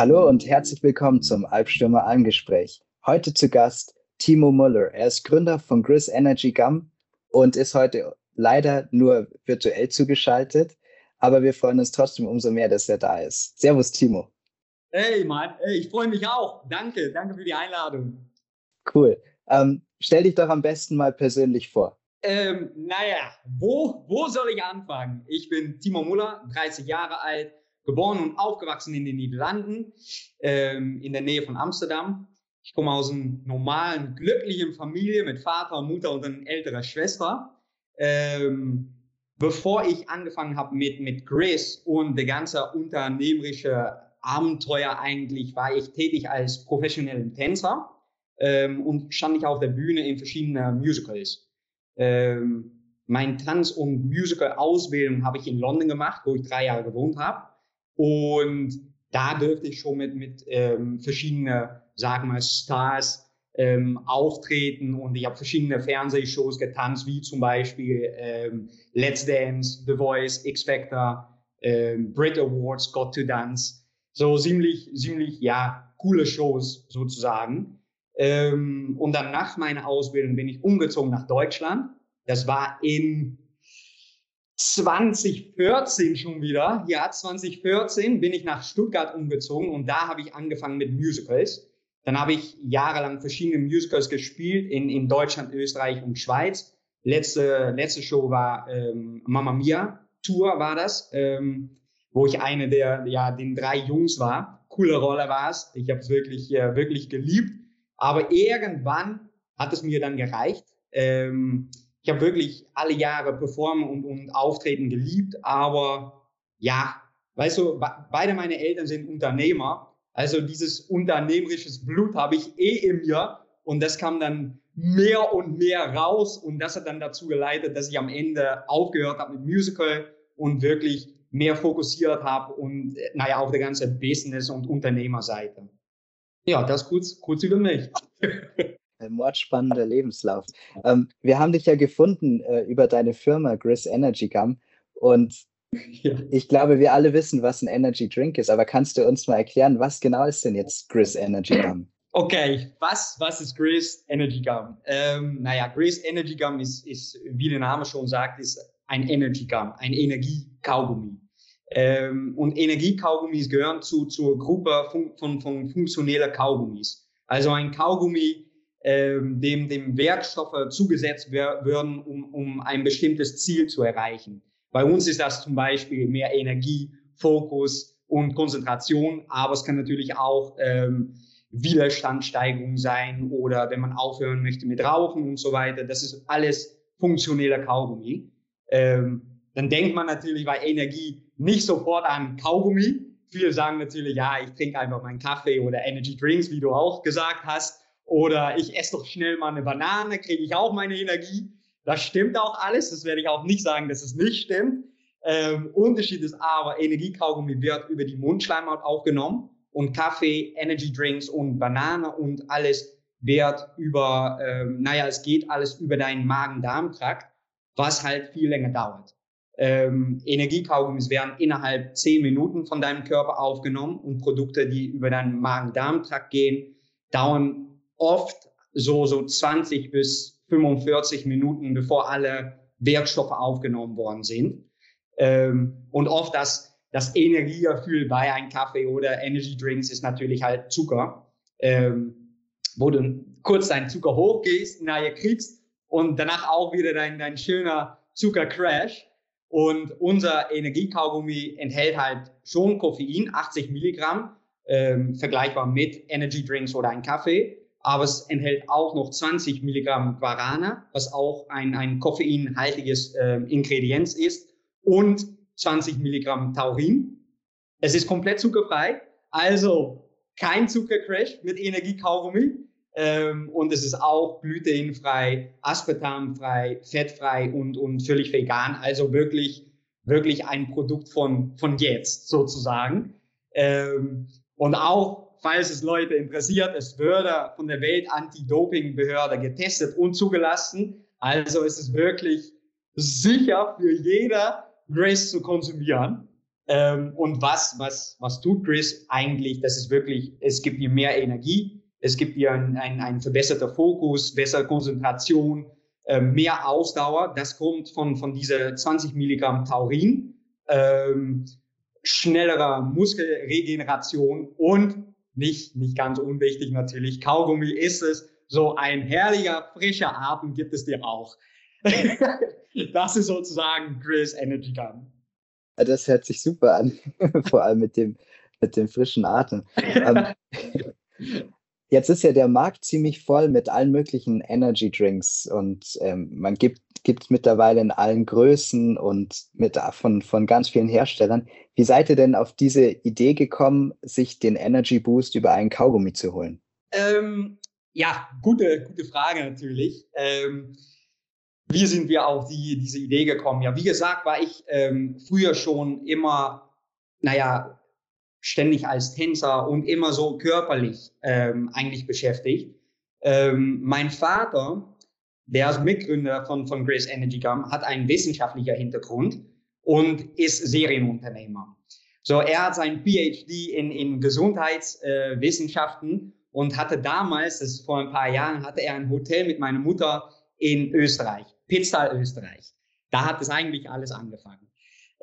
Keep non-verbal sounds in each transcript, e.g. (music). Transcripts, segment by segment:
Hallo und herzlich willkommen zum Albstürmer Almgespräch. Heute zu Gast Timo Muller. Er ist Gründer von Gris Energy Gum und ist heute leider nur virtuell zugeschaltet, aber wir freuen uns trotzdem umso mehr, dass er da ist. Servus, Timo. Hey, Mann, ich freue mich auch. Danke, danke für die Einladung. Cool. Ähm, stell dich doch am besten mal persönlich vor. Ähm, naja, wo, wo soll ich anfangen? Ich bin Timo Muller, 30 Jahre alt, geboren und aufgewachsen in den Niederlanden, ähm, in der Nähe von Amsterdam. Ich komme aus einer normalen, glücklichen Familie mit Vater, Mutter und einer älteren Schwester. Ähm, bevor ich angefangen habe mit, mit Grace und der ganze unternehmerische Abenteuer eigentlich, war ich tätig als professioneller Tänzer ähm, und stand ich auf der Bühne in verschiedenen Musicals. Ähm, mein Tanz- und Musical-Ausbildung habe ich in London gemacht, wo ich drei Jahre gewohnt habe. Und da dürfte ich schon mit, mit ähm, verschiedenen, sagen wir, Stars ähm, auftreten und ich habe verschiedene Fernsehshows getanzt, wie zum Beispiel ähm, Let's Dance, The Voice, X Factor, ähm, Brit Awards, Got to Dance. So ziemlich, ziemlich, ja, coole Shows sozusagen. Ähm, und dann nach meiner Ausbildung bin ich umgezogen nach Deutschland. Das war in 2014 schon wieder. Ja, 2014 bin ich nach Stuttgart umgezogen und da habe ich angefangen mit Musicals. Dann habe ich jahrelang verschiedene Musicals gespielt in, in Deutschland, Österreich und Schweiz. Letzte, letzte Show war ähm, Mamma Mia Tour war das, ähm, wo ich eine der, ja, den drei Jungs war. Coole Rolle war es. Ich habe es wirklich, äh, wirklich geliebt. Aber irgendwann hat es mir dann gereicht. Ähm, ich habe wirklich alle Jahre performen und, und auftreten geliebt, aber ja, weißt du, beide meine Eltern sind Unternehmer, also dieses unternehmerisches Blut habe ich eh in mir und das kam dann mehr und mehr raus und das hat dann dazu geleitet, dass ich am Ende aufgehört habe mit Musical und wirklich mehr fokussiert habe und naja, auf der ganzen Business- und Unternehmerseite. Ja, das kurz, kurz über mich. (laughs) Ein mordspannender Lebenslauf. Ähm, wir haben dich ja gefunden äh, über deine Firma Gris Energy Gum und (laughs) ja. ich glaube, wir alle wissen, was ein Energy Drink ist, aber kannst du uns mal erklären, was genau ist denn jetzt Gris Energy Gum? Okay, was, was ist Gris Energy Gum? Ähm, naja, Gris Energy Gum ist, ist, wie der Name schon sagt, ist ein Energy Gum, ein Energiekaugummi. Ähm, und Energiekaugummis gehören zu, zur Gruppe von, von, von funktioneller Kaugummis. Also ein Kaugummi ähm, dem, dem Werkstoffe zugesetzt werden, um, um ein bestimmtes Ziel zu erreichen. Bei uns ist das zum Beispiel mehr Energie, Fokus und Konzentration, aber es kann natürlich auch ähm, Widerstandsteigerung sein oder wenn man aufhören möchte mit Rauchen und so weiter. Das ist alles funktioneller Kaugummi. Ähm, dann denkt man natürlich bei Energie nicht sofort an Kaugummi. Viele sagen natürlich, ja, ich trinke einfach meinen Kaffee oder Energy Drinks, wie du auch gesagt hast. Oder ich esse doch schnell mal eine Banane, kriege ich auch meine Energie. Das stimmt auch alles. Das werde ich auch nicht sagen, dass es nicht stimmt. Ähm, Unterschied ist aber, Energiekaugummi wird über die Mundschleimhaut aufgenommen und Kaffee, Energy Drinks und Banane und alles wird über, ähm, naja, es geht alles über deinen Magen-Darm-Trakt, was halt viel länger dauert. Ähm, Energiekaugummis werden innerhalb zehn Minuten von deinem Körper aufgenommen und Produkte, die über deinen Magen-Darm-Trakt gehen, dauern oft so, so 20 bis 45 Minuten, bevor alle Werkstoffe aufgenommen worden sind. Ähm, und oft das, das Energiegefühl bei einem Kaffee oder Energy Drinks ist natürlich halt Zucker, ähm, wo du kurz deinen Zucker hochgehst, nahe kriegst und danach auch wieder dein, dein schöner Zuckercrash. Und unser Energiekaugummi enthält halt schon Koffein, 80 Milligramm, ähm, vergleichbar mit Energy Drinks oder ein Kaffee aber es enthält auch noch 20 Milligramm Guarana, was auch ein, ein koffeinhaltiges äh, Ingredienz ist, und 20 Milligramm Taurin. Es ist komplett zuckerfrei, also kein Zuckercrash mit Energiekaugummi. Ähm, und es ist auch glutenfrei, aspartamfrei, fettfrei und, und völlig vegan. Also wirklich, wirklich ein Produkt von, von jetzt sozusagen. Ähm, und auch falls es Leute interessiert, es würde von der Welt Anti-Doping-Behörde getestet und zugelassen. Also ist es wirklich sicher für jeder, Grace zu konsumieren. Ähm, und was, was, was tut Chris eigentlich? Das ist wirklich, es gibt dir mehr Energie, es gibt dir ein, ein, ein verbesserter Fokus, bessere Konzentration, äh, mehr Ausdauer. Das kommt von, von dieser 20 Milligramm Taurin, ähm, schnellerer Muskelregeneration und nicht, nicht ganz unwichtig natürlich, Kaugummi ist es. So ein herrlicher, frischer Atem gibt es dir auch. (laughs) das ist sozusagen Chris Energy Gun. Das hört sich super an, (laughs) vor allem mit dem, mit dem frischen Atem. (laughs) Jetzt ist ja der Markt ziemlich voll mit allen möglichen Energy Drinks und ähm, man gibt gibt mittlerweile in allen Größen und mit von, von ganz vielen Herstellern. Wie seid ihr denn auf diese Idee gekommen, sich den Energy Boost über einen Kaugummi zu holen? Ähm, ja, gute, gute Frage natürlich. Ähm, wie sind wir auf die, diese Idee gekommen? Ja, wie gesagt, war ich ähm, früher schon immer, naja, ständig als Tänzer und immer so körperlich ähm, eigentlich beschäftigt. Ähm, mein Vater, der ist Mitgründer von, von Grace Energy Gum, hat einen wissenschaftlichen Hintergrund und ist Serienunternehmer. So, er hat sein PhD in, in Gesundheitswissenschaften äh, und hatte damals, das ist vor ein paar Jahren, hatte er ein Hotel mit meiner Mutter in Österreich, Pitztal, Österreich. Da hat es eigentlich alles angefangen.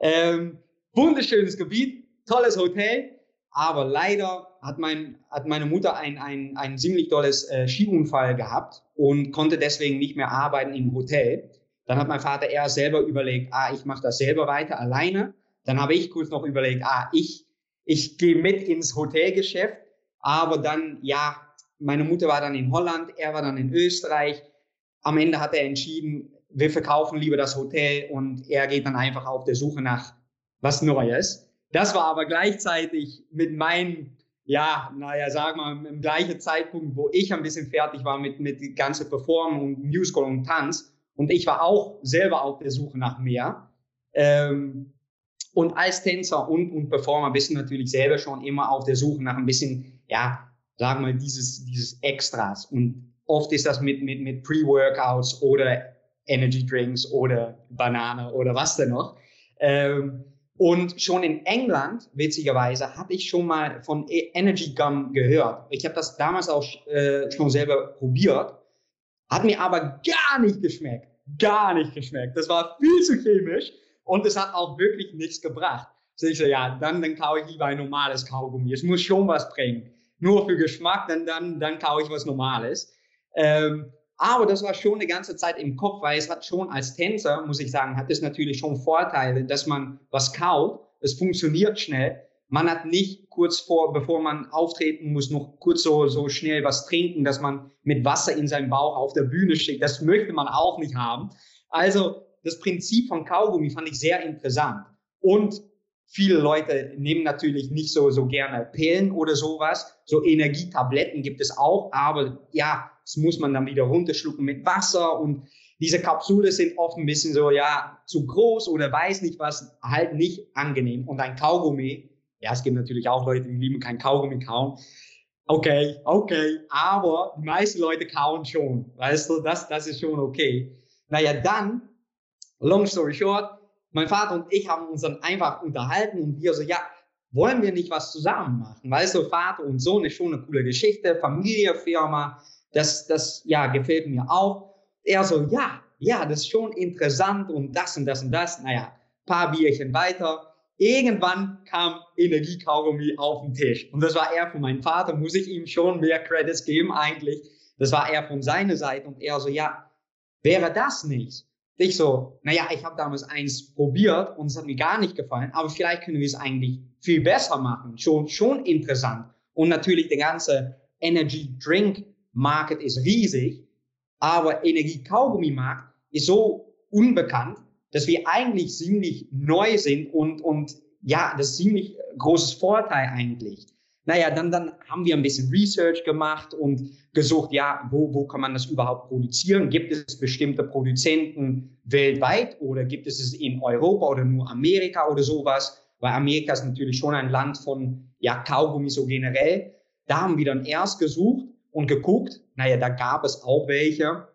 Ähm, wunderschönes Gebiet, tolles Hotel, aber leider hat, mein, hat meine Mutter ein, ein, ein ziemlich tolles äh, Skiunfall gehabt und konnte deswegen nicht mehr arbeiten im Hotel. Dann hat mein Vater erst selber überlegt, ah, ich mache das selber weiter alleine. Dann habe ich kurz noch überlegt, ah, ich, ich gehe mit ins Hotelgeschäft. Aber dann, ja, meine Mutter war dann in Holland, er war dann in Österreich. Am Ende hat er entschieden, wir verkaufen lieber das Hotel und er geht dann einfach auf der Suche nach was Neues. Das war aber gleichzeitig mit meinem, ja, naja, sag mal, im gleichen Zeitpunkt, wo ich ein bisschen fertig war mit, mit die ganze Performance und Musical und Tanz. Und ich war auch selber auf der Suche nach mehr. Ähm, und als Tänzer und, und Performer bist du natürlich selber schon immer auf der Suche nach ein bisschen, ja, sagen wir, dieses, dieses Extras. Und oft ist das mit, mit, mit Pre-Workouts oder Energy Drinks oder Banane oder was denn noch. Ähm, und schon in England, witzigerweise, hatte ich schon mal von e- Energy Gum gehört. Ich habe das damals auch äh, schon selber probiert, hat mir aber gar nicht geschmeckt. Gar nicht geschmeckt. Das war viel zu chemisch und es hat auch wirklich nichts gebracht. So ich so, ja, dann, dann kaufe ich lieber ein normales Kaugummi. Es muss schon was bringen. Nur für Geschmack, dann, dann, dann kaufe ich was Normales. Ähm, aber das war schon eine ganze Zeit im Kopf, weil es hat schon als Tänzer, muss ich sagen, hat es natürlich schon Vorteile, dass man was kaut, es funktioniert schnell. Man hat nicht kurz vor, bevor man auftreten muss, noch kurz so, so schnell was trinken, dass man mit Wasser in seinem Bauch auf der Bühne steht. Das möchte man auch nicht haben. Also das Prinzip von Kaugummi fand ich sehr interessant. Und viele Leute nehmen natürlich nicht so, so gerne Pillen oder sowas. So Energietabletten gibt es auch, aber ja, das muss man dann wieder runterschlucken mit Wasser und diese Kapsule sind oft ein bisschen so, ja, zu groß oder weiß nicht was, halt nicht angenehm. Und ein Kaugummi, ja, es gibt natürlich auch Leute, die lieben kein Kaugummi kauen. Okay, okay, aber die meisten Leute kauen schon, weißt du, das, das ist schon okay. Naja, dann, long story short, mein Vater und ich haben uns dann einfach unterhalten und wir so, ja, wollen wir nicht was zusammen machen? Weißt du, Vater und Sohn ist schon eine coole Geschichte, Familie, Firma, das, das, ja, gefällt mir auch. Er so, ja, ja, das ist schon interessant und das und das und das. Naja, paar Bierchen weiter. Irgendwann kam Energiekaugummi auf den Tisch. Und das war er von meinem Vater, muss ich ihm schon mehr Credits geben eigentlich. Das war er von seiner Seite und er so, ja, wäre das nicht? Ich so, naja, ich habe damals eins probiert und es hat mir gar nicht gefallen, aber vielleicht können wir es eigentlich viel besser machen. Schon, schon interessant. Und natürlich der ganze Energy Drink Market ist riesig, aber Energie-Kaugummi-Markt ist so unbekannt, dass wir eigentlich ziemlich neu sind und, und ja, das ist ziemlich großes Vorteil eigentlich. Naja, dann, dann haben wir ein bisschen Research gemacht und gesucht, ja, wo, wo kann man das überhaupt produzieren? Gibt es bestimmte Produzenten weltweit oder gibt es es in Europa oder nur Amerika oder sowas? Weil Amerika ist natürlich schon ein Land von, ja, Kaugummi so generell. Da haben wir dann erst gesucht und geguckt. Naja, da gab es auch welche.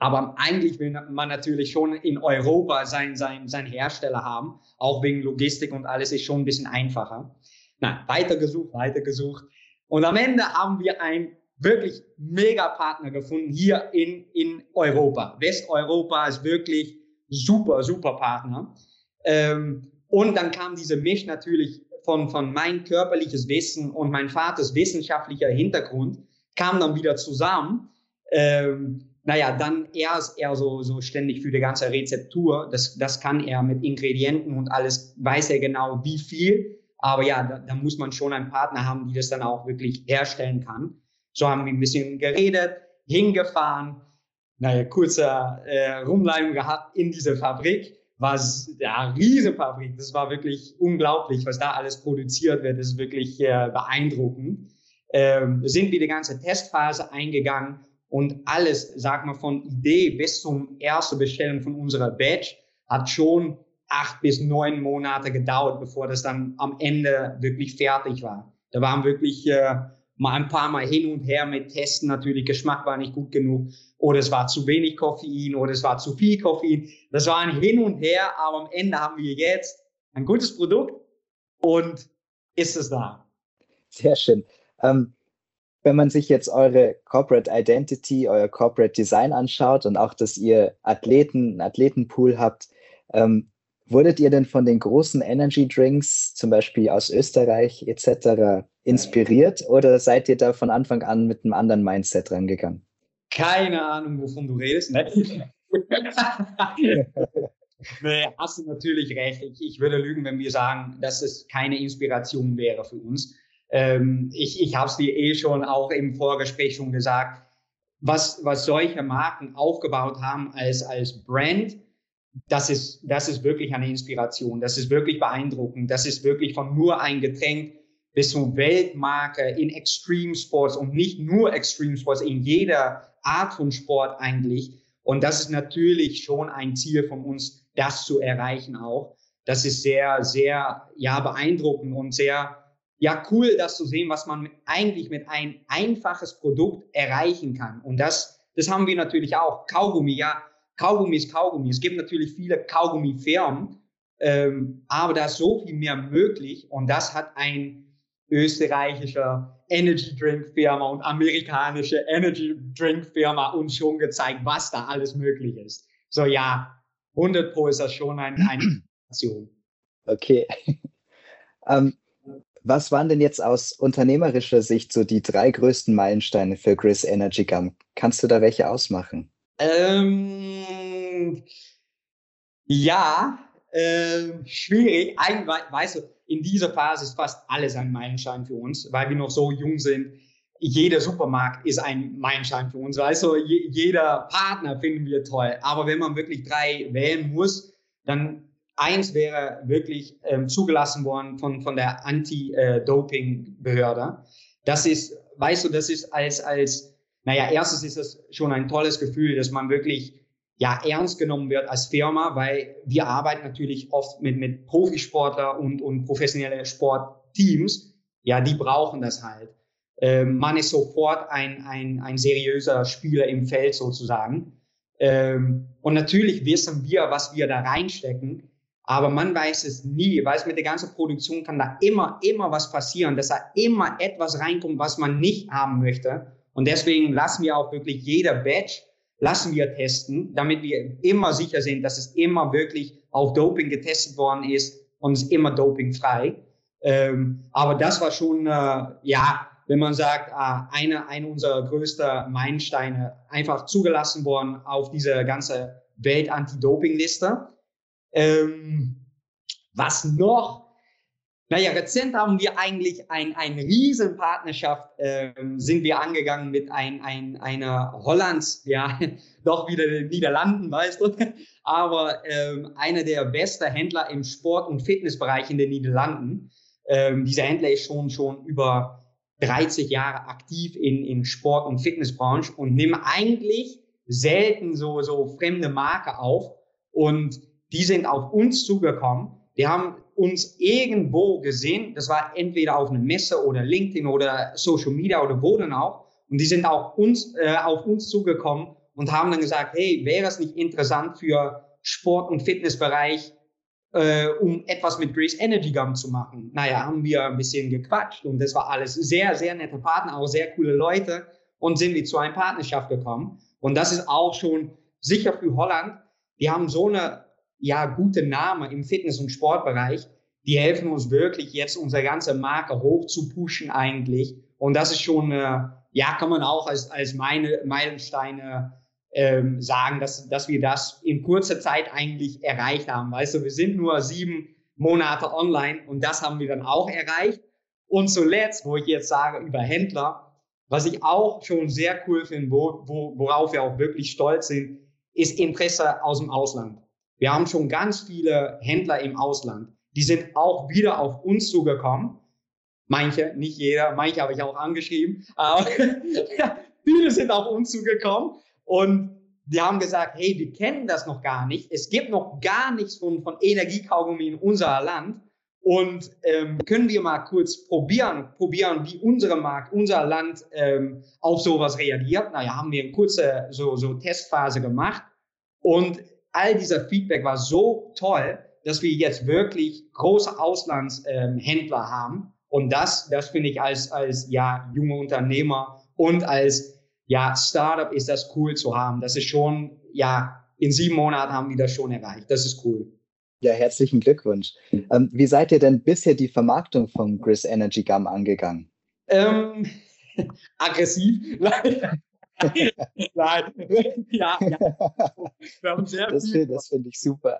Aber eigentlich will man natürlich schon in Europa sein, sein, sein Hersteller haben, auch wegen Logistik und alles ist schon ein bisschen einfacher. Na, weitergesucht, weitergesucht. Und am Ende haben wir einen wirklich mega Partner gefunden hier in, in Europa. Westeuropa ist wirklich super, super Partner. Ähm, und dann kam diese Misch natürlich von, von mein körperliches Wissen und mein Vaters wissenschaftlicher Hintergrund kam dann wieder zusammen. Ähm, naja, dann er ist er so, so ständig für die ganze Rezeptur. Das, das kann er mit Ingredienten und alles, weiß er genau wie viel. Aber ja, da, da muss man schon einen Partner haben, die das dann auch wirklich herstellen kann. So haben wir ein bisschen geredet, hingefahren, naja, kurzer äh, Rumleihung gehabt in diese Fabrik. War ja riese Fabrik. Das war wirklich unglaublich, was da alles produziert wird. Das ist wirklich äh, beeindruckend. Ähm, sind wir die ganze Testphase eingegangen und alles, sag mal, von Idee bis zum ersten Bestellung von unserer Badge hat schon acht bis neun Monate gedauert, bevor das dann am Ende wirklich fertig war. Da waren wirklich äh, mal ein paar Mal hin und her mit Testen. Natürlich, Geschmack war nicht gut genug oder es war zu wenig Koffein oder es war zu viel Koffein. Das war ein Hin und Her, aber am Ende haben wir jetzt ein gutes Produkt und ist es da. Sehr schön. Ähm, wenn man sich jetzt eure Corporate Identity, euer Corporate Design anschaut und auch, dass ihr Athleten, einen Athletenpool habt, ähm, wurdet ihr denn von den großen Energy Drinks, zum Beispiel aus Österreich etc., inspiriert oder seid ihr da von Anfang an mit einem anderen Mindset rangegangen? Keine Ahnung, wovon du redest. Ne? (laughs) nee, hast du natürlich recht. Ich, ich würde lügen, wenn wir sagen, dass es keine Inspiration wäre für uns. Ähm, ich ich habe es dir eh schon auch im Vorgespräch schon gesagt, was, was solche Marken aufgebaut haben als, als Brand, das ist, das ist wirklich eine Inspiration. Das ist wirklich beeindruckend. Das ist wirklich von nur ein Getränk bis zur Weltmarke in Extreme Sports und nicht nur Extreme Sports, in jeder Art von Sport eigentlich. Und das ist natürlich schon ein Ziel von uns, das zu erreichen auch. Das ist sehr, sehr, ja, beeindruckend und sehr, ja, cool, das zu sehen, was man eigentlich mit ein einfaches Produkt erreichen kann. Und das, das haben wir natürlich auch. Kaugummi, ja, Kaugummi ist Kaugummi. Es gibt natürlich viele Kaugummifirmen, ähm, aber da ist so viel mehr möglich und das hat ein österreichischer Energy Drink Firma und amerikanische Energy Drink Firma uns schon gezeigt, was da alles möglich ist. So ja, 100 Pro ist das schon ein, eine (clears throat) Aktion. Okay. (laughs) ähm, was waren denn jetzt aus unternehmerischer Sicht so die drei größten Meilensteine für Gris Energy Gum? Kannst du da welche ausmachen? Ähm, ja, äh, schwierig. Eigentlich, weißt du, in dieser Phase ist fast alles ein Meilenstein für uns, weil wir noch so jung sind. Jeder Supermarkt ist ein Meilenstein für uns. Weißt du, jeder Partner finden wir toll. Aber wenn man wirklich drei wählen muss, dann eins wäre wirklich ähm, zugelassen worden von, von der Anti-Doping-Behörde. Das ist, weißt du, das ist als, als, naja, erstens ist das schon ein tolles Gefühl, dass man wirklich ja ernst genommen wird als Firma, weil wir arbeiten natürlich oft mit, mit Profisportler und, und professionelle Sportteams. Ja, die brauchen das halt. Ähm, man ist sofort ein, ein, ein seriöser Spieler im Feld sozusagen. Ähm, und natürlich wissen wir, was wir da reinstecken, aber man weiß es nie, weil es mit der ganzen Produktion kann da immer, immer was passieren, dass da immer etwas reinkommt, was man nicht haben möchte. Und deswegen lassen wir auch wirklich jeder Batch lassen wir testen, damit wir immer sicher sind, dass es immer wirklich auf Doping getestet worden ist und es immer dopingfrei. Ähm, aber das war schon, äh, ja, wenn man sagt, äh, eine, eine unserer größten Meilensteine einfach zugelassen worden auf diese ganze Welt-Anti-Doping-Liste. Ähm, was noch? Naja, rezent haben wir eigentlich ein, eine riesen Partnerschaft, ähm, sind wir angegangen mit ein, ein, einer Hollands, ja, (laughs) doch wieder den Niederlanden, weißt du, aber ähm, einer der besten Händler im Sport- und Fitnessbereich in den Niederlanden. Ähm, dieser Händler ist schon, schon über 30 Jahre aktiv in, in Sport- und Fitnessbranche und nimmt eigentlich selten so, so fremde Marke auf und die sind auf uns zugekommen. Wir haben uns irgendwo gesehen, das war entweder auf einer Messe oder LinkedIn oder Social Media oder wo dann auch, und die sind auch uns, äh, auf uns zugekommen und haben dann gesagt, hey, wäre es nicht interessant für Sport- und Fitnessbereich, äh, um etwas mit Grace Energy Gum zu machen? Naja, haben wir ein bisschen gequatscht und das war alles sehr, sehr nette Partner, auch sehr coole Leute und sind wir zu einer Partnerschaft gekommen. Und das ist auch schon sicher für Holland. Die haben so eine ja, gute Name im Fitness- und Sportbereich. Die helfen uns wirklich jetzt unsere ganze Marke hoch zu pushen eigentlich. Und das ist schon, äh, ja, kann man auch als, als meine Meilensteine ähm, sagen, dass, dass wir das in kurzer Zeit eigentlich erreicht haben. Weißt du, wir sind nur sieben Monate online und das haben wir dann auch erreicht. Und zuletzt, wo ich jetzt sage über Händler, was ich auch schon sehr cool finde, wo, wo, worauf wir auch wirklich stolz sind, ist Interesse aus dem Ausland. Wir haben schon ganz viele Händler im Ausland. Die sind auch wieder auf uns zugekommen. Manche, nicht jeder, manche habe ich auch angeschrieben, aber (laughs) viele sind auf uns zugekommen und die haben gesagt, hey, wir kennen das noch gar nicht. Es gibt noch gar nichts von, von Energiekaugummi in unser Land. Und ähm, können wir mal kurz probieren, probieren, wie unsere Markt, unser Land ähm, auf sowas reagiert. Naja, haben wir eine kurze so, so Testphase gemacht. Und all dieser Feedback war so toll, dass wir jetzt wirklich große Auslandshändler ähm, haben. Und das, das finde ich als, als ja, junge Unternehmer und als ja, Startup ist das cool zu haben. Das ist schon, ja, in sieben Monaten haben wir das schon erreicht. Das ist cool. Ja, herzlichen Glückwunsch. Ähm, wie seid ihr denn bisher die Vermarktung von Gris Energy Gum angegangen? Ähm, (laughs) aggressiv. (laughs) Nein. ja, ja. Wir haben sehr das finde find ich super.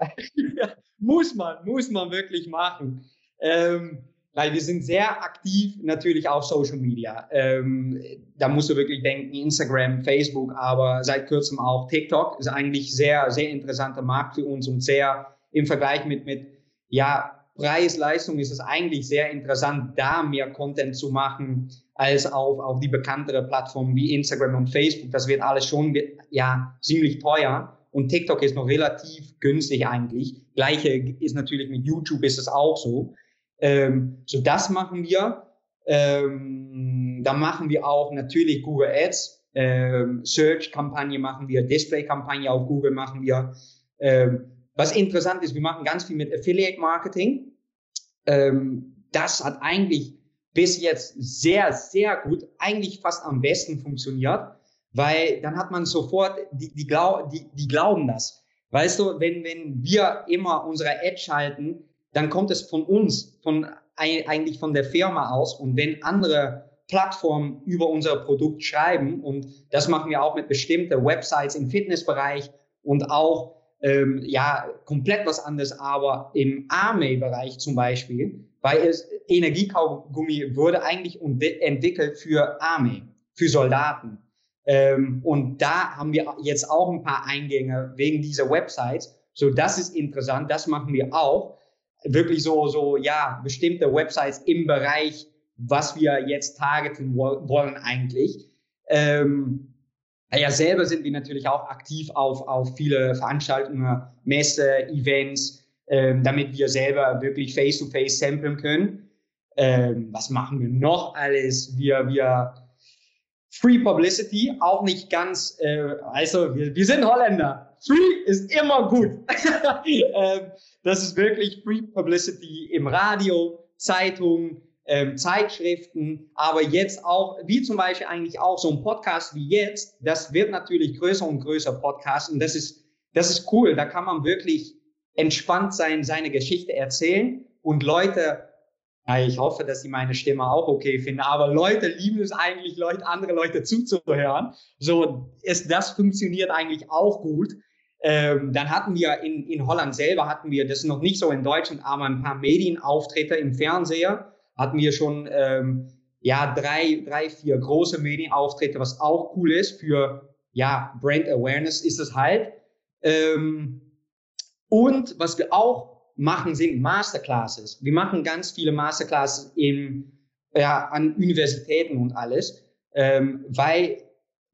ja, muss man, muss man wirklich machen. Ähm, weil wir sind sehr aktiv natürlich auf Social Media. Ähm, da musst du wirklich denken, Instagram, Facebook, aber seit kurzem auch TikTok ist eigentlich sehr, sehr interessanter Markt für uns und sehr im Vergleich mit, mit ja, Preis-Leistung ist es eigentlich sehr interessant, da mehr Content zu machen, als auf, auf die bekanntere Plattformen wie Instagram und Facebook. Das wird alles schon, ja, ziemlich teuer. Und TikTok ist noch relativ günstig eigentlich. Gleiche ist natürlich mit YouTube ist es auch so. Ähm, so das machen wir. Ähm, da machen wir auch natürlich Google Ads, ähm, Search-Kampagne machen wir, Display-Kampagne auf Google machen wir. Ähm, was interessant ist, wir machen ganz viel mit Affiliate-Marketing. Ähm, das hat eigentlich bis jetzt sehr, sehr gut, eigentlich fast am besten funktioniert, weil dann hat man sofort, die, die, glaub, die, die glauben das. Weißt du, wenn, wenn wir immer unsere Ad schalten, dann kommt es von uns, von eigentlich von der Firma aus. Und wenn andere Plattformen über unser Produkt schreiben, und das machen wir auch mit bestimmten Websites im Fitnessbereich und auch ähm, ja komplett was anderes, aber im Army-Bereich zum Beispiel, weil es Energiekaugummi wurde eigentlich entwickelt für Army, für Soldaten. Ähm, und da haben wir jetzt auch ein paar Eingänge wegen dieser Websites. So, das ist interessant, das machen wir auch wirklich so, so, ja, bestimmte Websites im Bereich, was wir jetzt targeten wollen eigentlich. Ähm, ja, selber sind wir natürlich auch aktiv auf, auf viele Veranstaltungen, Messe, Events, ähm, damit wir selber wirklich face-to-face -face samplen können. Ähm, was machen wir noch alles? Wir, wir, Free Publicity, auch nicht ganz, äh, also wir, wir sind Holländer. Free ist immer gut. (laughs) ähm, das ist wirklich Free Publicity im Radio, Zeitungen, ähm, Zeitschriften, aber jetzt auch, wie zum Beispiel eigentlich auch so ein Podcast wie jetzt, das wird natürlich größer und größer Podcast und das ist, das ist cool. Da kann man wirklich entspannt sein, seine Geschichte erzählen und Leute ich hoffe, dass Sie meine Stimme auch okay finden. Aber Leute lieben es eigentlich, Leute, andere Leute zuzuhören. So, ist, das funktioniert eigentlich auch gut. Ähm, dann hatten wir in, in Holland selber hatten wir, das noch nicht so in Deutschland, aber ein paar Medienauftritte im Fernseher hatten wir schon, ähm, ja, drei, drei, vier große Medienauftritte, was auch cool ist für, ja, Brand Awareness ist es halt. Ähm, und was wir auch machen, sind Masterclasses. Wir machen ganz viele Masterclasses im, ja, an Universitäten und alles, ähm, weil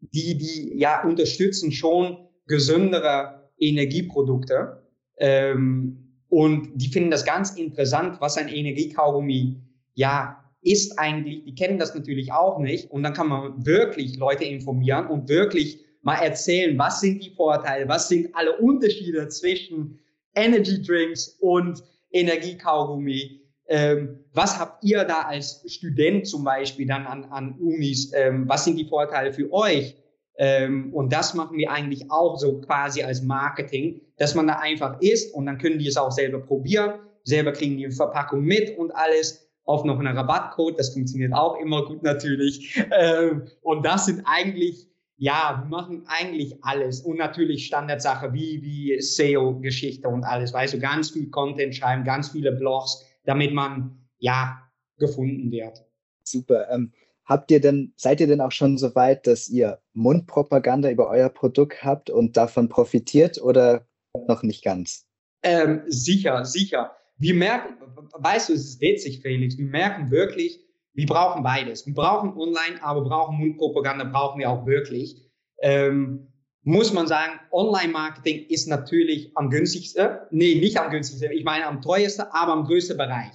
die, die ja unterstützen schon gesündere Energieprodukte. Ähm, und die finden das ganz interessant, was ein Energiekaugummi ja ist eigentlich. Die kennen das natürlich auch nicht. Und dann kann man wirklich Leute informieren und wirklich mal erzählen, was sind die Vorteile, was sind alle Unterschiede zwischen Energy Drinks und Energiekaugummi. Ähm, was habt ihr da als Student zum Beispiel dann an, an Unis? Ähm, was sind die Vorteile für euch? Ähm, und das machen wir eigentlich auch so quasi als Marketing, dass man da einfach isst und dann können die es auch selber probieren. Selber kriegen die Verpackung mit und alles. Auf noch einen Rabattcode, das funktioniert auch immer gut natürlich. Ähm, und das sind eigentlich ja, wir machen eigentlich alles und natürlich Standardsache wie, wie SEO-Geschichte und alles, weißt du, ganz viel Content schreiben, ganz viele Blogs, damit man, ja, gefunden wird. Super. Ähm, habt ihr denn, seid ihr denn auch schon so weit, dass ihr Mundpropaganda über euer Produkt habt und davon profitiert oder noch nicht ganz? Ähm, sicher, sicher. Wir merken, weißt du, es ist witzig, Felix, wir merken wirklich, wir brauchen beides. Wir brauchen Online, aber brauchen Mundpropaganda, brauchen wir auch wirklich. Ähm, muss man sagen, Online-Marketing ist natürlich am günstigsten. Nee, nicht am günstigsten. Ich meine am teuersten, aber am größten Bereich.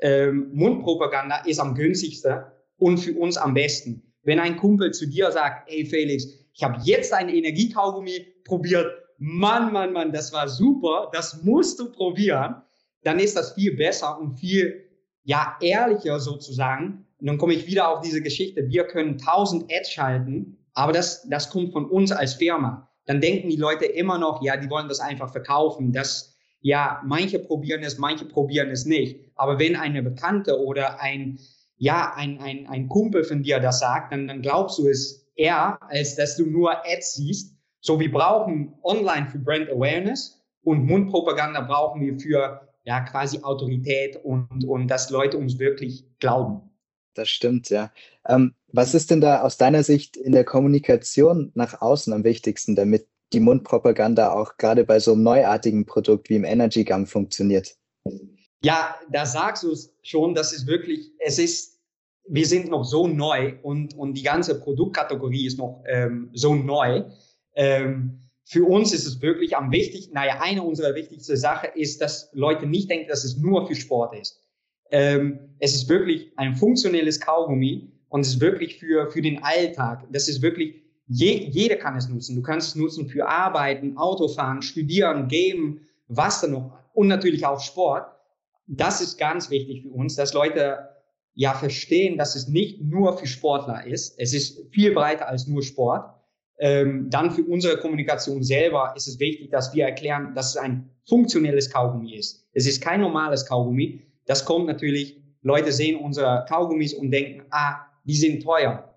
Ähm, Mundpropaganda ist am günstigsten und für uns am besten. Wenn ein Kumpel zu dir sagt, ey Felix, ich habe jetzt ein Energiekaugummi probiert, Mann, Mann, Mann, das war super, das musst du probieren, dann ist das viel besser und viel ja, ehrlicher sozusagen. Und dann komme ich wieder auf diese Geschichte. Wir können 1000 Ads schalten, aber das, das kommt von uns als Firma. Dann denken die Leute immer noch, ja, die wollen das einfach verkaufen. Das, ja, manche probieren es, manche probieren es nicht. Aber wenn eine Bekannte oder ein, ja, ein, ein, ein Kumpel von dir das sagt, dann, dann glaubst du es eher, als dass du nur Ads siehst. So, wir brauchen online für Brand Awareness und Mundpropaganda brauchen wir für ja, quasi Autorität und, und dass Leute uns wirklich glauben. Das stimmt, ja. Ähm, was ist denn da aus deiner Sicht in der Kommunikation nach außen am wichtigsten, damit die Mundpropaganda auch gerade bei so einem neuartigen Produkt wie im Energy Gum funktioniert? Ja, da sagst du es schon, das ist wirklich, es ist, wir sind noch so neu und, und die ganze Produktkategorie ist noch ähm, so neu. Ähm, für uns ist es wirklich am wichtigsten, naja, eine unserer wichtigsten Sachen ist, dass Leute nicht denken, dass es nur für Sport ist. Ähm, es ist wirklich ein funktionelles Kaugummi und es ist wirklich für, für den Alltag. Das ist wirklich, je, jeder kann es nutzen. Du kannst es nutzen für Arbeiten, Autofahren, Studieren, Game, was dann noch und natürlich auch Sport. Das ist ganz wichtig für uns, dass Leute ja verstehen, dass es nicht nur für Sportler ist. Es ist viel breiter als nur Sport. Ähm, dann für unsere Kommunikation selber ist es wichtig, dass wir erklären, dass es ein funktionelles Kaugummi ist. Es ist kein normales Kaugummi. Das kommt natürlich, Leute sehen unsere Kaugummis und denken, ah, die sind teuer.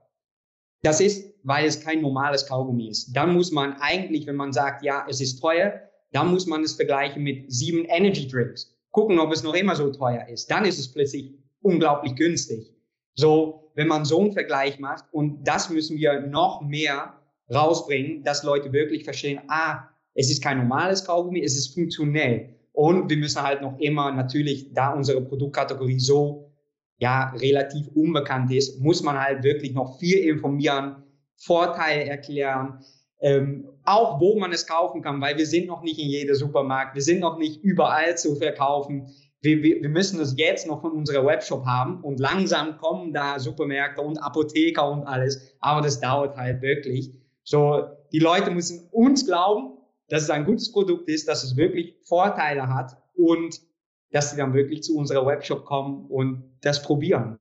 Das ist, weil es kein normales Kaugummi ist. Dann muss man eigentlich, wenn man sagt, ja, es ist teuer, dann muss man es vergleichen mit sieben Energy Drinks. Gucken, ob es noch immer so teuer ist. Dann ist es plötzlich unglaublich günstig. So, wenn man so einen Vergleich macht und das müssen wir noch mehr rausbringen, dass Leute wirklich verstehen, ah, es ist kein normales Kaugummi, es ist funktionell. Und wir müssen halt noch immer natürlich, da unsere Produktkategorie so ja relativ unbekannt ist, muss man halt wirklich noch viel informieren, Vorteile erklären, ähm, auch wo man es kaufen kann, weil wir sind noch nicht in jedem Supermarkt, wir sind noch nicht überall zu verkaufen. Wir, wir, wir müssen das jetzt noch von unserer Webshop haben und langsam kommen da Supermärkte und Apotheker und alles, aber das dauert halt wirklich. So, die Leute müssen uns glauben, dass es ein gutes Produkt ist, dass es wirklich Vorteile hat und dass sie dann wirklich zu unserer Webshop kommen und das probieren.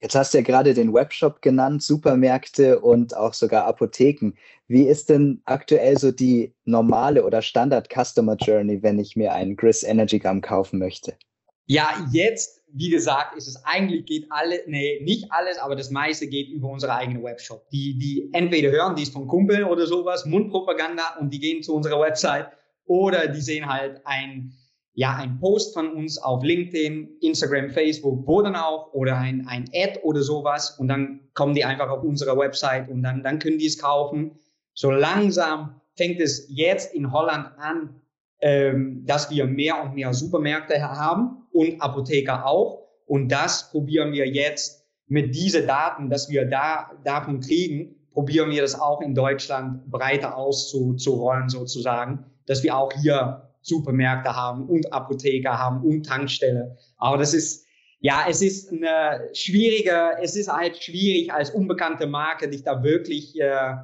Jetzt hast du ja gerade den Webshop genannt, Supermärkte und auch sogar Apotheken. Wie ist denn aktuell so die normale oder Standard Customer Journey, wenn ich mir einen Gris Energy Gum kaufen möchte? Ja, jetzt wie gesagt, ist es eigentlich geht alle, nee, nicht alles, aber das meiste geht über unsere eigene Webshop. Die, die entweder hören dies von Kumpeln oder sowas, Mundpropaganda und die gehen zu unserer Website oder die sehen halt ein, ja, ein Post von uns auf LinkedIn, Instagram, Facebook, wo dann auch oder ein, ein Ad oder sowas und dann kommen die einfach auf unsere Website und dann, dann können die es kaufen. So langsam fängt es jetzt in Holland an, ähm, dass wir mehr und mehr Supermärkte haben und Apotheker auch. Und das probieren wir jetzt mit diesen Daten, dass wir da davon kriegen, probieren wir das auch in Deutschland breiter auszurollen sozusagen, dass wir auch hier Supermärkte haben und Apotheker haben und Tankstelle. Aber das ist, ja, es ist eine schwierige, es ist halt schwierig als unbekannte Marke, dich da wirklich, äh,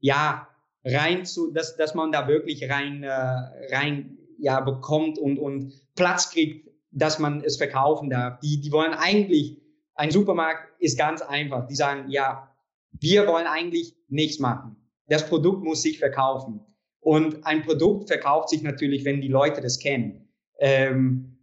ja, rein zu, dass, dass man da wirklich rein, äh, rein ja, bekommt und, und Platz kriegt, dass man es verkaufen darf. Die, die wollen eigentlich, ein Supermarkt ist ganz einfach. Die sagen, ja, wir wollen eigentlich nichts machen. Das Produkt muss sich verkaufen. Und ein Produkt verkauft sich natürlich, wenn die Leute das kennen. Ähm,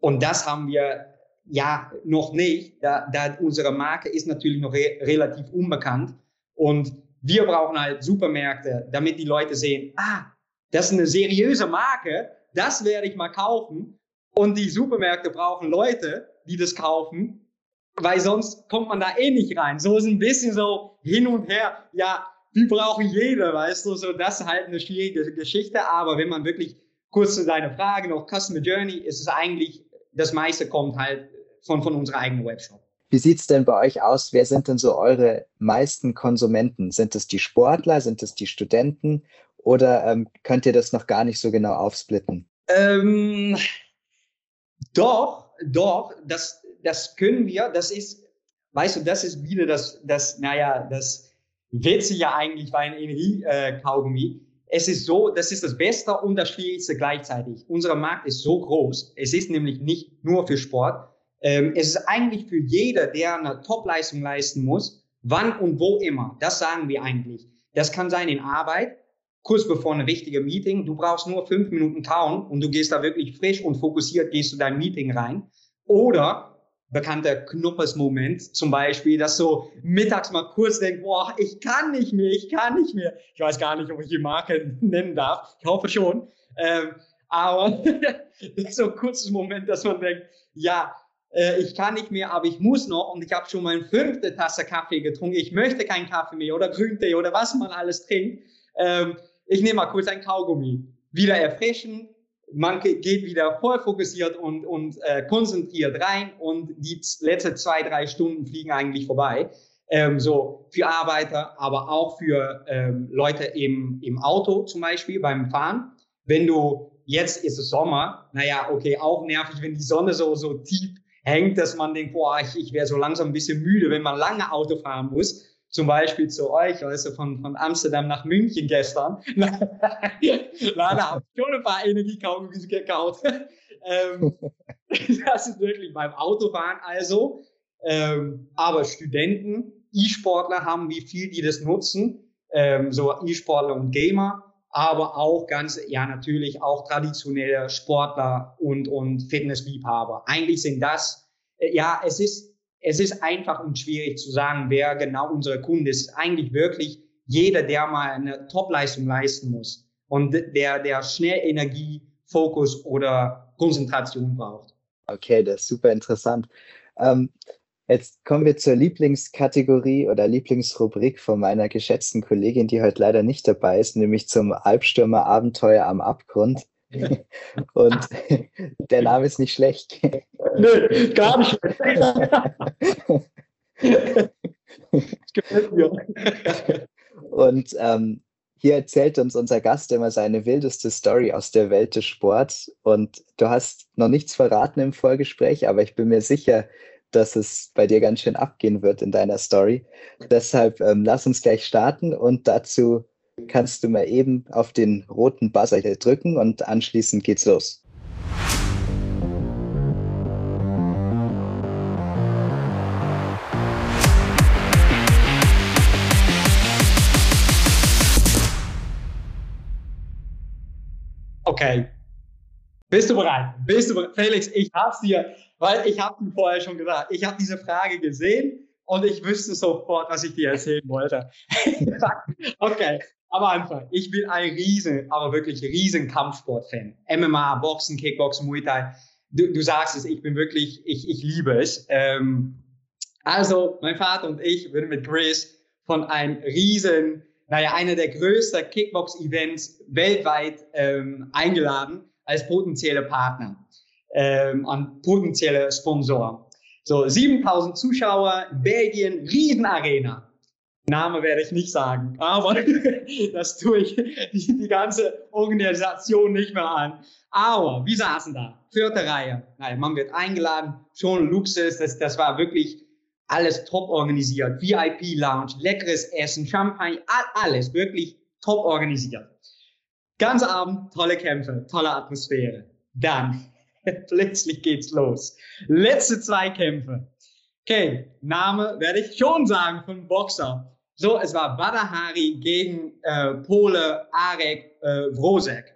und das haben wir ja noch nicht, da, da unsere Marke ist natürlich noch re relativ unbekannt. Und wir brauchen halt Supermärkte, damit die Leute sehen, ah, das ist eine seriöse Marke, das werde ich mal kaufen. Und die Supermärkte brauchen Leute, die das kaufen, weil sonst kommt man da eh nicht rein. So ist ein bisschen so hin und her. Ja, die brauchen jeder, weißt du, so das ist halt eine schwierige Geschichte. Aber wenn man wirklich kurz zu deiner Frage noch Customer Journey, ist es eigentlich, das meiste kommt halt von, von unserer eigenen Webshop. Wie sieht es denn bei euch aus? Wer sind denn so eure meisten Konsumenten? Sind es die Sportler? Sind es die Studenten? Oder ähm, könnt ihr das noch gar nicht so genau aufsplitten? Ähm, doch, doch, das, das können wir. Das ist, weißt du, das ist wieder das, das naja, das Witzige eigentlich bei einem Energiekaugummi. Äh, es ist so, das ist das Beste und das Schwierigste gleichzeitig. Unser Markt ist so groß. Es ist nämlich nicht nur für Sport. Ähm, es ist eigentlich für jeder, der eine Topleistung leisten muss, wann und wo immer. Das sagen wir eigentlich. Das kann sein in Arbeit, kurz bevor eine wichtige Meeting. Du brauchst nur fünf Minuten kauen und du gehst da wirklich frisch und fokussiert, gehst du dein Meeting rein. Oder bekannter Knuppers-Moment, zum Beispiel, dass so mittags mal kurz denkt, boah, ich kann nicht mehr, ich kann nicht mehr. Ich weiß gar nicht, ob ich die Marke (laughs) nennen darf. Ich hoffe schon. Ähm, aber (laughs) so ein kurzes Moment, dass man denkt, ja, äh, ich kann nicht mehr, aber ich muss noch und ich habe schon mal eine fünfte Tasse Kaffee getrunken. Ich möchte keinen Kaffee mehr oder Grüntee oder was man alles trinkt. Ähm, ich nehme mal kurz ein Kaugummi. Wieder erfrischen, man geht wieder voll fokussiert und, und äh, konzentriert rein und die letzten zwei, drei Stunden fliegen eigentlich vorbei. Ähm, so für Arbeiter, aber auch für ähm, Leute im, im Auto zum Beispiel beim Fahren. Wenn du jetzt ist es Sommer, naja, okay, auch nervig, wenn die Sonne so, so tief hängt, dass man denkt, boah, ich, ich wäre so langsam ein bisschen müde, wenn man lange Auto fahren muss zum Beispiel zu euch, also von, von Amsterdam nach München gestern. (laughs) Leider habe ich schon ein paar Energiekaugummis gekauft. (laughs) ähm, (laughs) das ist wirklich beim Autofahren also. Ähm, aber Studenten, E-Sportler haben, wie viel die das nutzen. Ähm, so E-Sportler und Gamer, aber auch ganz, ja, natürlich auch traditionelle Sportler und, und Fitnessliebhaber. Eigentlich sind das, äh, ja, es ist es ist einfach und schwierig zu sagen, wer genau unser Kunde ist. Eigentlich wirklich jeder, der mal eine Topleistung leisten muss und der, der schnell Energie, Fokus oder Konzentration braucht. Okay, das ist super interessant. Ähm, jetzt kommen wir zur Lieblingskategorie oder Lieblingsrubrik von meiner geschätzten Kollegin, die heute leider nicht dabei ist, nämlich zum Albstürmer Abenteuer am Abgrund. (laughs) Und der Name ist nicht schlecht. Nö, gar nicht (laughs) gefällt mir. Und ähm, hier erzählt uns unser Gast immer seine wildeste Story aus der Welt des Sports. Und du hast noch nichts verraten im Vorgespräch, aber ich bin mir sicher, dass es bei dir ganz schön abgehen wird in deiner Story. Deshalb ähm, lass uns gleich starten und dazu kannst du mal eben auf den roten Buzzer drücken und anschließend geht's los. Okay. Bist du bereit? Bist du bereit? Felix, ich hab's dir, weil ich habe dir vorher schon gesagt, ich habe diese Frage gesehen und ich wüsste sofort, was ich dir erzählen wollte. (laughs) okay, am Anfang. Ich bin ein riesen, aber wirklich riesen Kampfsport-Fan. MMA, Boxen, Kickboxen, Muay Thai. Du, du sagst es, ich bin wirklich, ich, ich liebe es. Ähm, also, mein Vater und ich würden mit Chris von einem riesen, naja, einer der größten Kickbox-Events weltweit ähm, eingeladen als potenzielle Partner, ähm, an potenzielle Sponsor. So, 7000 Zuschauer, Belgien, Riesenarena. Name werde ich nicht sagen, aber (laughs) das tue ich die, die, ganze Organisation nicht mehr an. Aber wir saßen da, vierte Reihe. Naja, man wird eingeladen, schon Luxus, das, das war wirklich alles top organisiert. VIP-Lounge, leckeres Essen, Champagne, alles, wirklich top organisiert. Ganz Abend, tolle Kämpfe, tolle Atmosphäre. Dann, (laughs) plötzlich geht's los. Letzte zwei Kämpfe. Okay, Name werde ich schon sagen von Boxer. So, es war Badahari gegen äh, Pole Arek äh, Wrosek.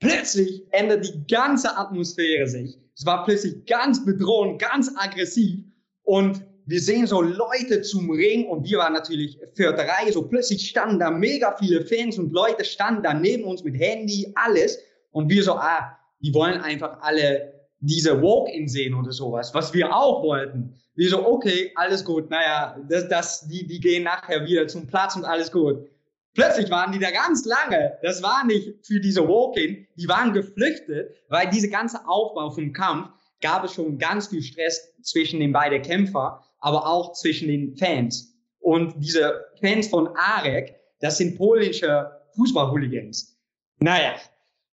Plötzlich ändert die ganze Atmosphäre sich. Es war plötzlich ganz bedrohend, ganz aggressiv und wir sehen so Leute zum Ring und wir waren natürlich für drei, so plötzlich standen da mega viele Fans und Leute standen da neben uns mit Handy, alles und wir so, ah, die wollen einfach alle diese Walk-In sehen oder sowas, was wir auch wollten. Wir so, okay, alles gut, naja, das, das, die, die gehen nachher wieder zum Platz und alles gut. Plötzlich waren die da ganz lange. Das war nicht für diese Walk-In. Die waren geflüchtet, weil diese ganze Aufbau vom Kampf gab es schon ganz viel Stress zwischen den beiden Kämpfer, aber auch zwischen den Fans. Und diese Fans von Arek, das sind polnische Fußballhooligans. Naja,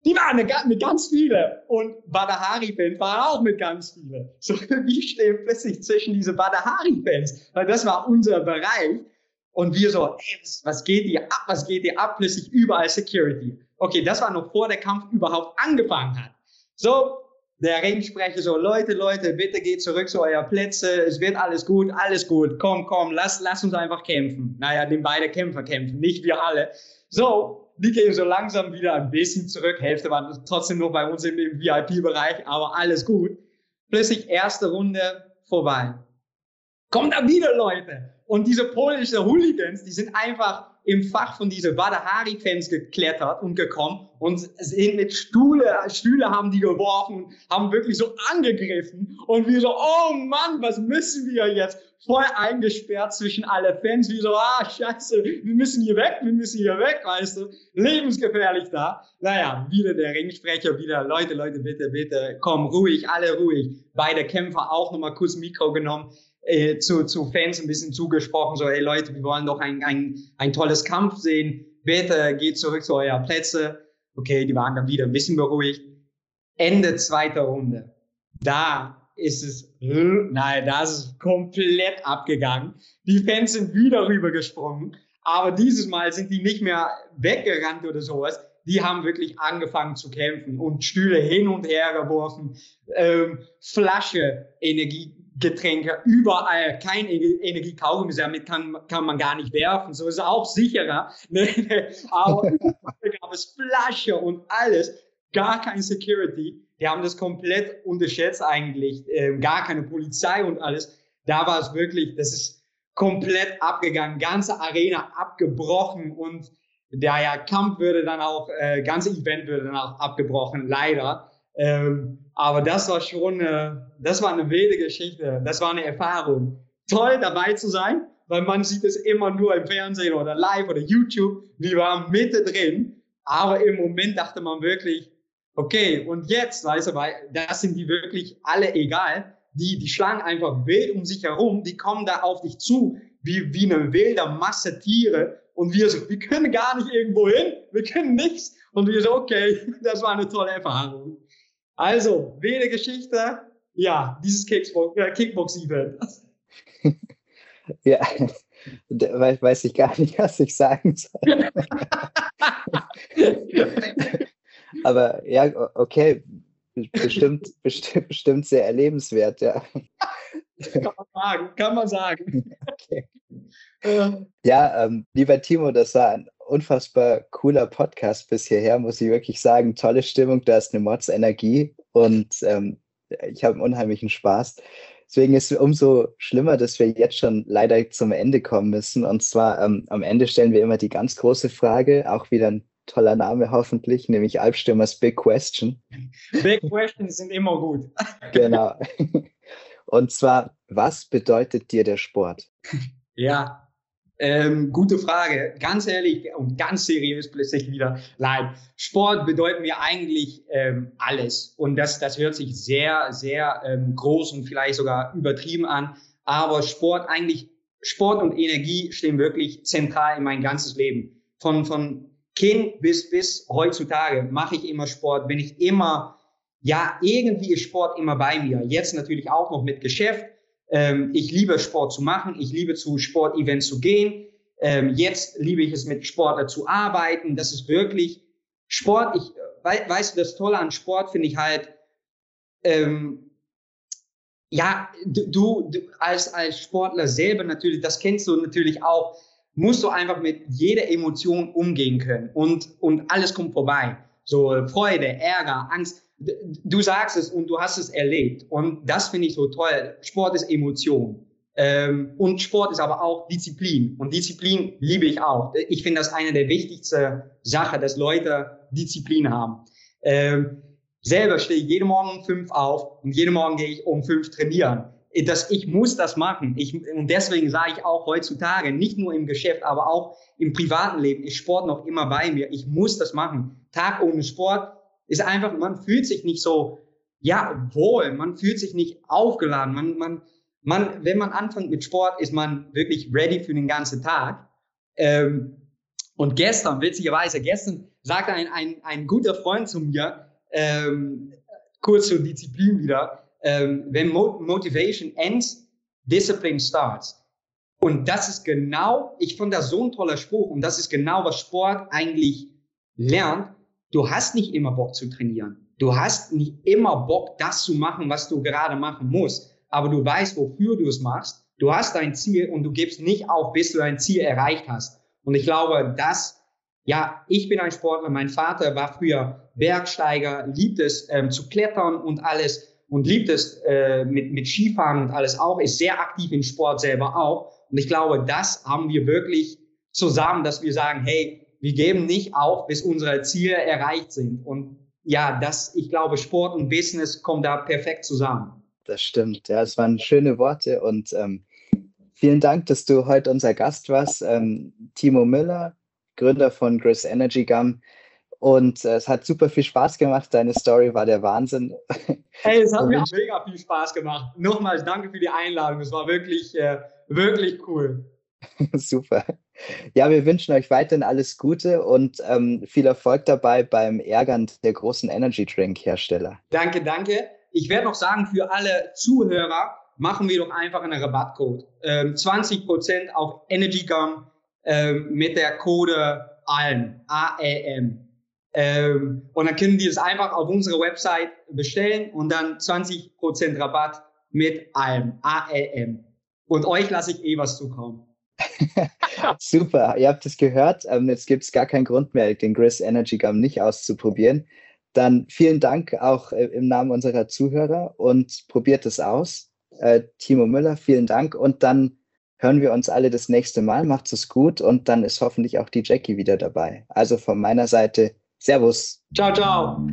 die waren mit ganz viele. Und Badahari-Fans waren auch mit ganz viele. (laughs) So, wie stehen plötzlich zwischen diese Badahari-Fans? Weil das war unser Bereich. Und wir so, ey, was geht hier ab? Was geht hier ab? Plötzlich überall Security. Okay, das war noch vor der Kampf überhaupt angefangen hat. So, der Ringsprecher so, Leute, Leute, bitte geht zurück zu eurer Plätze. Es wird alles gut, alles gut. Komm, komm, lass, lass uns einfach kämpfen. Naja, den beide Kämpfer kämpfen, nicht wir alle. So, die gehen so langsam wieder ein bisschen zurück. Hälfte waren trotzdem nur bei uns im, im VIP-Bereich, aber alles gut. Plötzlich erste Runde vorbei. Kommt da wieder Leute. Und diese polnischen Hooligans, die sind einfach im Fach von diesen Badahari-Fans geklettert und gekommen und sind mit Stühle, Stühle haben die geworfen, haben wirklich so angegriffen und wir so, oh Mann, was müssen wir jetzt? Voll eingesperrt zwischen alle Fans, wie so, ah, scheiße, wir müssen hier weg, wir müssen hier weg, weißt du, lebensgefährlich da. Naja, wieder der Ringsprecher, wieder, Leute, Leute, bitte, bitte, komm, ruhig, alle ruhig. Beide Kämpfer auch nochmal kurz Mikro genommen äh, zu, zu Fans ein bisschen zugesprochen, so, ey Leute, wir wollen doch ein, ein, ein tolles Kampf sehen, bitte geht zurück zu eurer Plätze. Okay, die waren dann wieder ein bisschen beruhigt. Ende zweiter Runde. Da ist es, nein, da ist es komplett abgegangen. Die Fans sind wieder rübergesprungen, aber dieses Mal sind die nicht mehr weggerannt oder sowas. Die haben wirklich angefangen zu kämpfen und Stühle hin und her geworfen, ähm, Flasche, Energie, Getränke, überall kein Energie Kaugummi, damit kann, kann man gar nicht werfen, so ist es auch sicherer. (laughs) Ne? Aber (laughs) gab es Flasche und alles, gar kein Security. Die haben das komplett unterschätzt eigentlich, ähm, gar keine Polizei und alles. Da war es wirklich, das ist komplett abgegangen, ganze Arena abgebrochen und der ja, Kampf würde dann auch, äh, ganze Event würde dann auch abgebrochen, leider. Ähm, aber das war schon, äh, das war eine wilde Geschichte. Das war eine Erfahrung. Toll dabei zu sein, weil man sieht es immer nur im Fernsehen oder live oder YouTube. Wir waren Mitte drin. Aber im Moment dachte man wirklich, okay, und jetzt, weißt du, weil das sind die wirklich alle egal. Die, die schlagen einfach wild um sich herum. Die kommen da auf dich zu, wie, wie eine wilde Masse Tiere. Und wir so, wir können gar nicht irgendwo hin. Wir können nichts. Und wir so, okay, (laughs) das war eine tolle Erfahrung. Also, wilde Geschichte. Ja, dieses äh, Kickbox-Event. (laughs) ja, weiß ich gar nicht, was ich sagen soll. (laughs) Aber ja, okay, bestimmt, bestimmt, bestimmt sehr erlebenswert, ja. Kann man sagen, kann man sagen. (laughs) Okay. Ja, ähm, lieber Timo, das war ein unfassbar cooler Podcast bis hierher, muss ich wirklich sagen. Tolle Stimmung, da ist eine Mods-Energie und ähm, ich habe einen unheimlichen Spaß. Deswegen ist es umso schlimmer, dass wir jetzt schon leider zum Ende kommen müssen. Und zwar ähm, am Ende stellen wir immer die ganz große Frage, auch wieder ein toller Name hoffentlich, nämlich Albstimmers Big Question. Big Questions sind immer gut. genau. (laughs) Und zwar, was bedeutet dir der Sport? Ja, ähm, gute Frage. Ganz ehrlich und ganz seriös plötzlich wieder. Nein, Sport bedeutet mir eigentlich ähm, alles. Und das, das hört sich sehr, sehr ähm, groß und vielleicht sogar übertrieben an. Aber Sport eigentlich, Sport und Energie stehen wirklich zentral in mein ganzes Leben. Von, von Kind bis, bis heutzutage mache ich immer Sport, bin ich immer, ja, irgendwie ist Sport immer bei mir. Jetzt natürlich auch noch mit Geschäft ähm, ich liebe Sport zu machen, ich liebe zu Sportevents zu gehen. Ähm, jetzt liebe ich es, mit Sportler zu arbeiten. Das ist wirklich Sport. Ich, we, weißt du, das Tolle an Sport finde ich halt, ähm, ja, du, du als, als Sportler selber natürlich, das kennst du natürlich auch, musst du einfach mit jeder Emotion umgehen können und, und alles kommt vorbei. So Freude, Ärger, Angst. Du sagst es und du hast es erlebt. Und das finde ich so toll. Sport ist Emotion. Ähm, und Sport ist aber auch Disziplin. Und Disziplin liebe ich auch. Ich finde das eine der wichtigsten Sachen, dass Leute Disziplin haben. Ähm, selber stehe ich jeden Morgen um fünf auf und jeden Morgen gehe ich um fünf trainieren. Das, ich muss das machen. Ich, und deswegen sage ich auch heutzutage, nicht nur im Geschäft, aber auch im privaten Leben, ist Sport noch immer bei mir. Ich muss das machen. Tag ohne Sport ist einfach, man fühlt sich nicht so, ja, wohl, man fühlt sich nicht aufgeladen. Man, man, man, wenn man anfängt mit Sport, ist man wirklich ready für den ganzen Tag. Ähm, und gestern, witzigerweise, gestern sagte ein, ein, ein guter Freund zu mir, ähm, kurz zur Disziplin wieder, ähm, wenn Mo Motivation ends, Discipline starts. Und das ist genau, ich fand das so ein toller Spruch und das ist genau, was Sport eigentlich lernt. Du hast nicht immer Bock zu trainieren. Du hast nicht immer Bock, das zu machen, was du gerade machen musst. Aber du weißt, wofür du es machst. Du hast dein Ziel und du gibst nicht auf, bis du dein Ziel erreicht hast. Und ich glaube, das, ja, ich bin ein Sportler. Mein Vater war früher Bergsteiger, liebt es ähm, zu klettern und alles und liebt es äh, mit, mit Skifahren und alles auch, ist sehr aktiv im Sport selber auch. Und ich glaube, das haben wir wirklich zusammen, dass wir sagen, hey, wir geben nicht auf, bis unsere Ziele erreicht sind. Und ja, das, ich glaube, Sport und Business kommen da perfekt zusammen. Das stimmt. Ja, es waren schöne Worte und ähm, vielen Dank, dass du heute unser Gast warst. Ähm, Timo Müller, Gründer von Gris Energy Gum. Und äh, es hat super viel Spaß gemacht. Deine Story war der Wahnsinn. (laughs) Hey, es hat mir mega viel Spaß gemacht. Nochmals danke für die Einladung. Es war wirklich, äh, wirklich cool. (laughs) super. Ja, wir wünschen euch weiterhin alles Gute und ähm, viel Erfolg dabei beim Ärgern der großen Energy Drink Hersteller. Danke, danke. Ich werde noch sagen, für alle Zuhörer machen wir doch einfach einen Rabattcode. Ähm, 20% auf Energy Gum ähm, mit der Code ALM. A-E-M. Ähm, und dann können die es einfach auf unserer Website bestellen und dann 20% Rabatt mit ALM. Und euch lasse ich eh was zukommen. (laughs) Super, ihr habt es gehört. Ähm, jetzt gibt es gar keinen Grund mehr, den Gris Energy Gum nicht auszuprobieren. Dann vielen Dank auch äh, im Namen unserer Zuhörer und probiert es aus. Äh, Timo Müller, vielen Dank. Und dann hören wir uns alle das nächste Mal. Macht es gut und dann ist hoffentlich auch die Jackie wieder dabei. Also von meiner Seite Servus. Ciao, ciao.